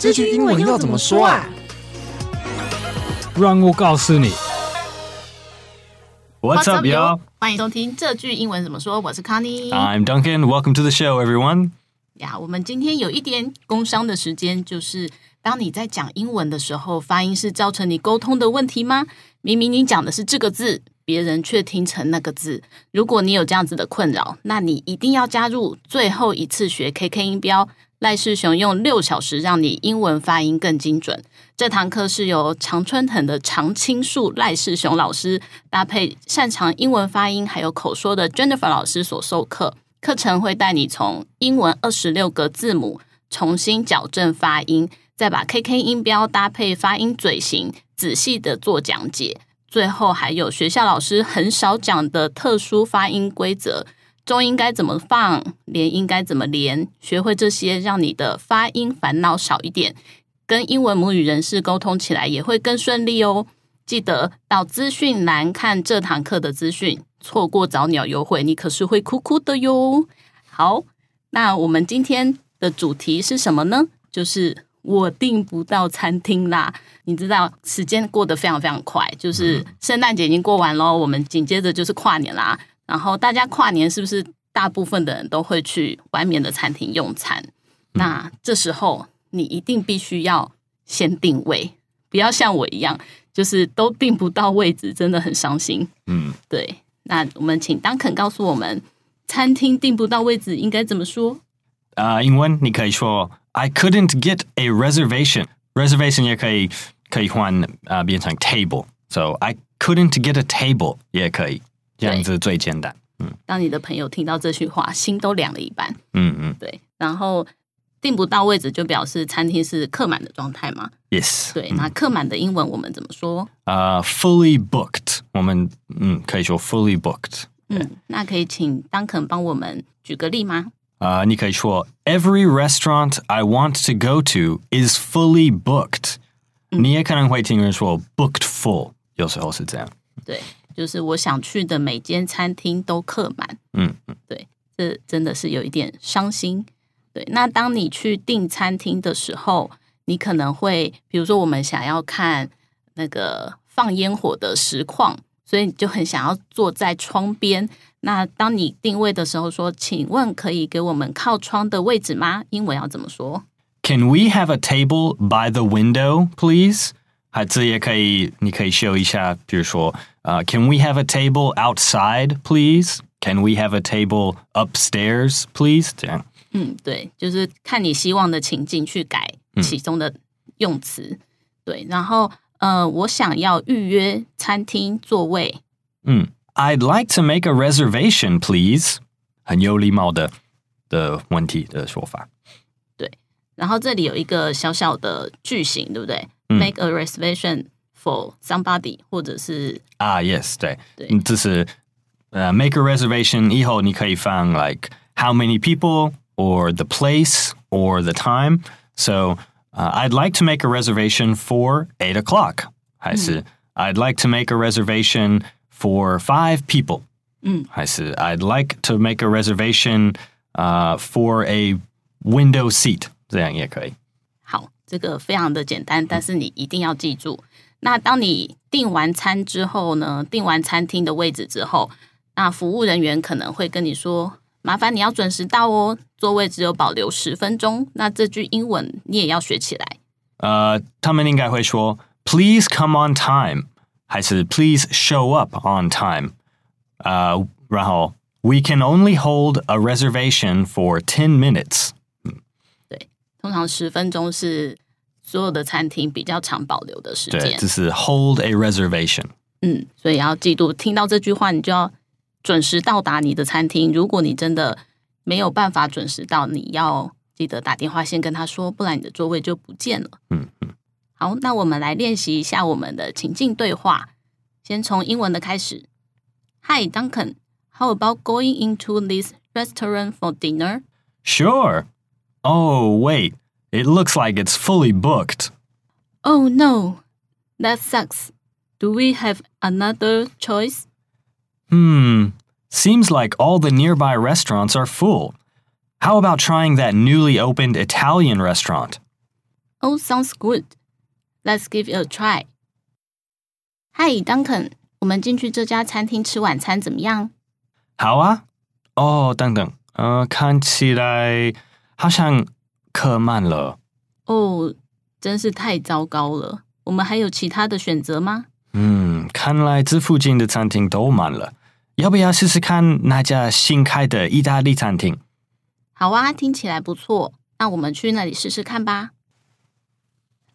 这句英文要怎么说啊？让我告诉你。What's up, y'all？欢迎收听这句英文怎么说。我是 Connie。I'm Duncan. Welcome to the show, everyone. 呀我们今天有一点工商的时间，就是当你在讲英文的时候，发音是造成你沟通的问题吗？明明你讲的是这个字。别人却听成那个字。如果你有这样子的困扰，那你一定要加入最后一次学 KK 音标。赖世雄用六小时让你英文发音更精准。这堂课是由常春藤的常青树赖世雄老师搭配擅长英文发音还有口说的 Jennifer 老师所授课。课程会带你从英文二十六个字母重新矫正发音，再把 KK 音标搭配发音嘴型，仔细的做讲解。最后还有学校老师很少讲的特殊发音规则，重音该怎么放，连音该怎么连，学会这些，让你的发音烦恼少一点，跟英文母语人士沟通起来也会更顺利哦。记得到资讯栏看这堂课的资讯，错过早鸟优惠，你可是会哭哭的哟。好，那我们今天的主题是什么呢？就是。我订不到餐厅啦！你知道时间过得非常非常快，就是圣诞节已经过完了，我们紧接着就是跨年啦。然后大家跨年是不是大部分的人都会去外面的餐厅用餐？那这时候你一定必须要先定位，不要像我一样，就是都订不到位置，真的很伤心。嗯，对。那我们请 Duncan 告诉我们，餐厅订不到位置应该怎么说？啊，英文你可以说。I couldn't get a reservation. Reservation 也可以可以换啊、呃，变成 table. So I couldn't get a table 也可以，这样子最简单。嗯，当你的朋友听到这句话，心都凉了一半。嗯嗯，对。然后订不到位置，就表示餐厅是客满的状态吗？Yes。对，那客满的英文我们怎么说？啊、uh,，fully booked。我们嗯可以说 fully booked。嗯，那可以请 Duncan 帮我们举个例吗？啊，uh, 你可以说 Every restaurant I want to go to is fully booked。嗯，你也可能会听人说 booked full，有时候是这样。对，就是我想去的每间餐厅都客满。嗯嗯，对，这真的是有一点伤心。对，那当你去订餐厅的时候，你可能会，比如说我们想要看那个放烟火的实况，所以你就很想要坐在窗边。那当你定位的时候说，请问可以给我们靠窗的位置吗？英文要怎么说？Can we have a table by the window, please？还这也可以，你可以秀一下，比如说，呃、uh,，Can we have a table outside, please? Can we have a table upstairs, please？这样。嗯，对，就是看你希望的情境去改其中的用词。嗯、对，然后呃，我想要预约餐厅座位。嗯。I'd like to make a reservation, please. 很有礼貌的的问题的说法。对，然后这里有一个小小的句型，对不对？嗯，Make a reservation for somebody，或者是啊，uh，yes，对，对，这是呃，make a reservation 以后你可以放 like how many people or the place or the time. So, uh, I'd like to make a reservation for eight o'clock. 还是，嗯，I'd like to make a reservation for five people，嗯，还是 I'd like to make a reservation，呃、uh,，for a window seat，这样也可以。好，这个非常的简单，但是你一定要记住。嗯、 那当你订完餐之后呢，订完餐厅的位置之后，那服务人员可能会跟你说，麻烦你要准时到哦，座位只有保留十分钟。那这句英文你也要学起来。呃，他们应该会说，Please come on time。还是 Please show up on time。呃，然后 We can only hold a reservation for ten minutes。嗯，对，通常十分钟是所有的餐厅比较常保留的时间。对，这是 hold a reservation。嗯，所以要记住，听到这句话，你就要准时到达你的餐厅。如果你真的没有办法准时到，你要记得打电话先跟他说，不然你的座位就不见了。嗯嗯。好，那我们来练习一下我们的情境对话。先从英文的开始。Hi, Duncan. How about going into this restaurant for dinner? Sure. Oh, wait. It looks like it's fully booked. Oh, no. That sucks. Do we have another choice? Hmm. Seems like all the nearby restaurants are full. How about trying that newly opened Italian restaurant? Oh, sounds good. Let's give it a try. Hi, Duncan，我们进去这家餐厅吃晚餐怎么样？好啊。哦，等等，呃，看起来好像 客慢了。哦，真是太糟糕了。我们还有其他的选择吗？嗯，看来这附近的餐厅都满了。要不要试试看那家新开的意大利餐厅？好啊，听起来不错。那我们去那里试试看吧。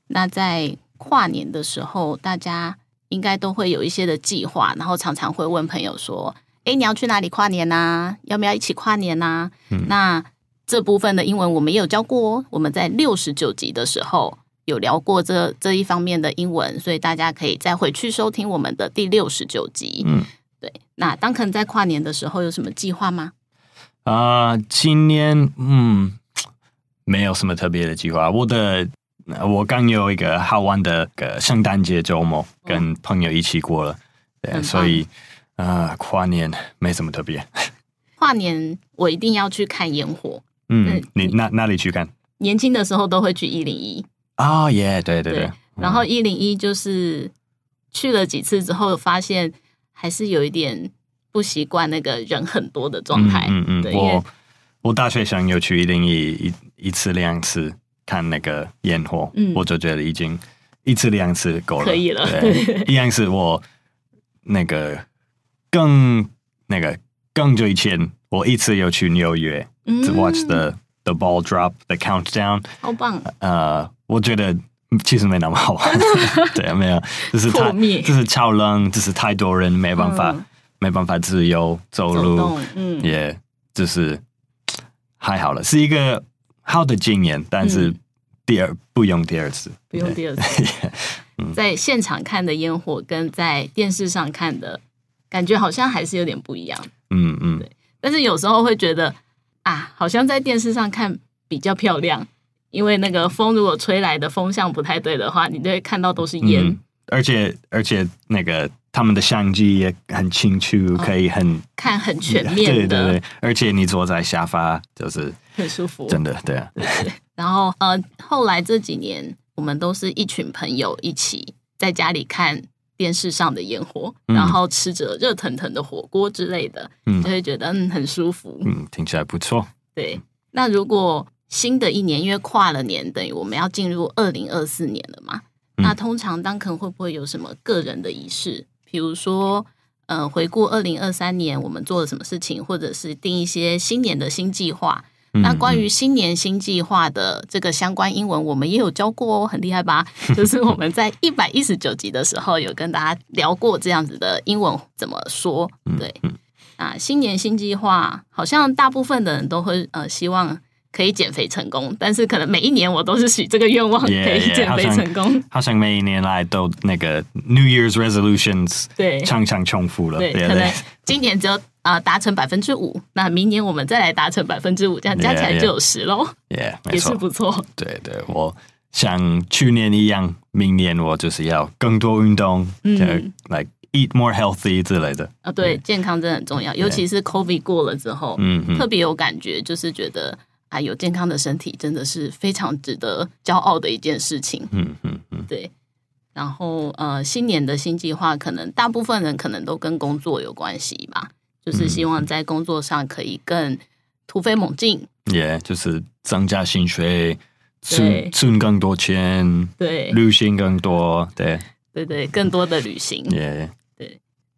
那在跨年的时候，大家应该都会有一些的计划，然后常常会问朋友说：“诶，你要去哪里跨年呐？要不要一起跨年呐？”嗯，那这部分的英文我们也有教过哦。我们在六十九集的时候有聊过这这一方面的英文，所以大家可以再回去收听我们的第六十九集。嗯。对，那 Duncan 在跨年的时候有什么计划吗？啊、呃，今年嗯，没有什么特别的计划。我的我刚有一个好玩的个圣诞节周末，跟朋友一起过了，哦、对，所以啊、呃，跨年没什么特别。跨年我一定要去看烟火。嗯，你哪哪里去看？年轻的时候都会去一零一。啊耶，对对对。对然后一零一就是去了几次之后发现。还是有一点不习惯那个人很多的状态。嗯嗯，对，我我大学生有去一零一一一次两次看那个烟火，嗯，我就觉得已经一次两次够了，可以了。对，一样是我那个更那个更久以前，我一次有去纽约，嗯，to watch the the ball drop the countdown，好棒。呃，我觉得。其实没那么好玩，对啊，没有，就是太，就是超冷，就是太多人，没办法，嗯、没办法自由走路，走嗯，也就是还好了，是一个好的经验，但是第二、嗯、不用第二次，不用第二次，在现场看的烟火跟在电视上看的感觉好像还是有点不一样，但是有时候会觉得啊，好像在电视上看比较漂亮。因为那个风如果吹来的风向不太对的话，你就会看到都是烟。嗯、而且而且那个他们的相机也很清楚，哦、可以很看很全面的。对对对，而且你坐在沙发就是很舒服，真的对啊。然后呃，后来这几年我们都是一群朋友一起在家里看电视上的烟火，嗯、然后吃着热腾腾的火锅之类的，嗯，就会觉得嗯很舒服。嗯，听起来不错。对，那如果。新的一年，因为跨了年，等于我们要进入二零二四年了嘛。嗯、那通常 Duncan 会不会有什么个人的仪式？比如说，呃，回顾二零二三年我们做了什么事情，或者是定一些新年的新计划。嗯、那关于新年新计划的这个相关英文，我们也有教过哦，很厉害吧？就是我们在一百一十九集的时候有跟大家聊过这样子的英文怎么说。对，啊，新年新计划，好像大部分的人都会呃希望。可以减肥成功，但是可能每一年我都是许这个愿望，可以减肥成功。Yeah, yeah, 好像每一年来都那个 New Year's Resolutions 对常常重复了。对，对可能今年只有啊达成百分之五，那明年我们再来达成百分之五，这样加起来就有十喽。Yeah, yeah, 也是不错。对对，我像去年一样，明年我就是要更多运动，嗯，like eat more healthy 之类的。啊，对，健康真的很重要，尤其是 COVID 过了之后，嗯，特别有感觉，就是觉得。啊有健康的身体，真的是非常值得骄傲的一件事情。嗯嗯嗯，对。然后呃，新年的新计划，可能大部分人可能都跟工作有关系吧，就是希望在工作上可以更突飞猛进。也、yeah, 就是增加薪水，存存更多钱，对，旅行更多，对，对对，更多的旅行。Yeah.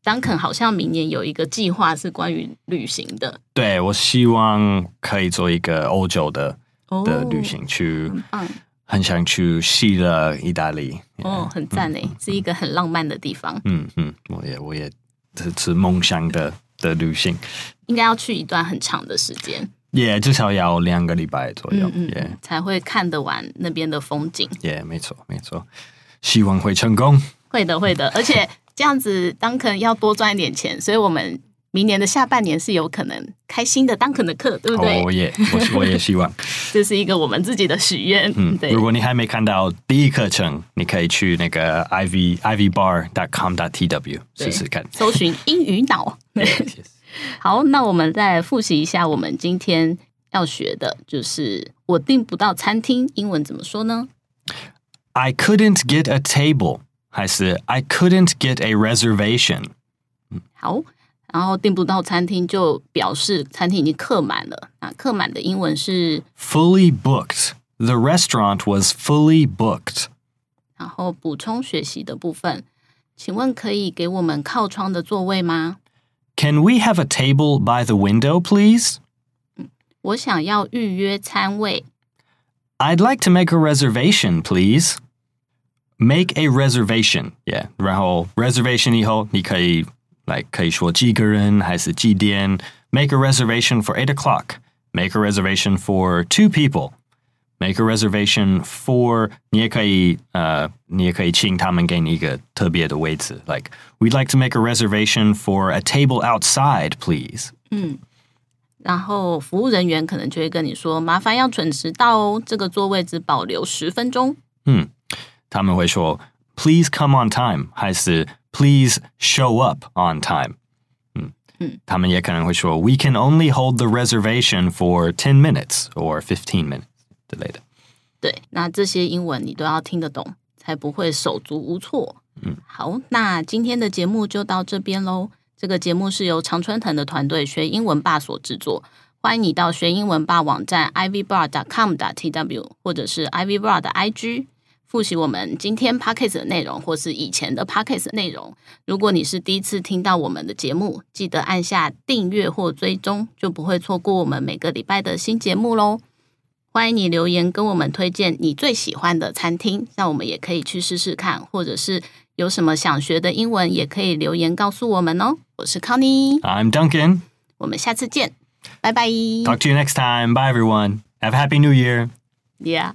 Duncan 好像明年有一个计划是关于旅行的。对，我希望可以做一个欧洲的、哦、的旅行，去很，很想去希腊、意大利。哦，很赞诶，嗯、是一个很浪漫的地方。嗯嗯，我也我也这是梦想的的旅行，应该要去一段很长的时间，也、yeah, 至少要两个礼拜左右，嗯，嗯 Yeah 才会看得完那边的风景。也、yeah, 没错没错，希望会成功。会的会的，而且。这样子，Duncan 要多赚一点钱，所以我们明年的下半年是有可能开新的 Duncan 的课，对不对？我也，我我也希望，这是一个我们自己的许愿。嗯，对。如果你还没看到第一课程，你可以去那个 ivy ivybar dot com dot tw 试试看，搜寻英语脑。好，那我们再复习一下，我们今天要学的就是我订不到餐厅，英文怎么说呢 I couldn't get a table，还是 I couldn't get a reservation？好，然后订不到餐厅就表示餐厅已经客满了。那客满的英文是 fully booked。The restaurant was fully booked。然后补充学习的部分，请问可以给我们靠窗的座位吗？Can we have a table by the window, please？我想要预约餐位。I'd like to make a reservation, please. Make a reservation, yeah. 然后 reservation 以后，你可以 like 可以说几个人还是几点。Make a reservation for eight o'clock. Make a reservation for two people. Make a reservation for 你也可以呃，你也可以请他们给你一个特别的位置。Like we'd like to make a reservation for a table outside, please. 嗯。然后服务人员可能就会跟你说：“麻烦要准时到哦，这个座位只保留十分钟。”嗯，他们会说：“Please come on time”，还是 “Please show up on time”。嗯嗯，他们也可能会说：“We can only hold the reservation for ten minutes or fifteen minutes” 之类的。对，那这些英文你都要听得懂，才不会手足无措。嗯，好，那今天的节目就到这边喽。这个节目是由常春藤的团队学英文吧所制作，欢迎你到学英文吧网站 ivbar.com.tw 或者是 ivbar 的 IG 复习我们今天 podcast 的内容，或是以前的 podcast 内容。如果你是第一次听到我们的节目，记得按下订阅或追踪，就不会错过我们每个礼拜的新节目喽。欢迎你留言跟我们推荐你最喜欢的餐厅，那我们也可以去试试看，或者是。有什么想学的英文，也可以留言告诉我们哦。我是 Connie，I'm I'm Duncan，我们下次见，拜拜。Talk to you next time. Bye everyone. Have a happy new year. Yeah.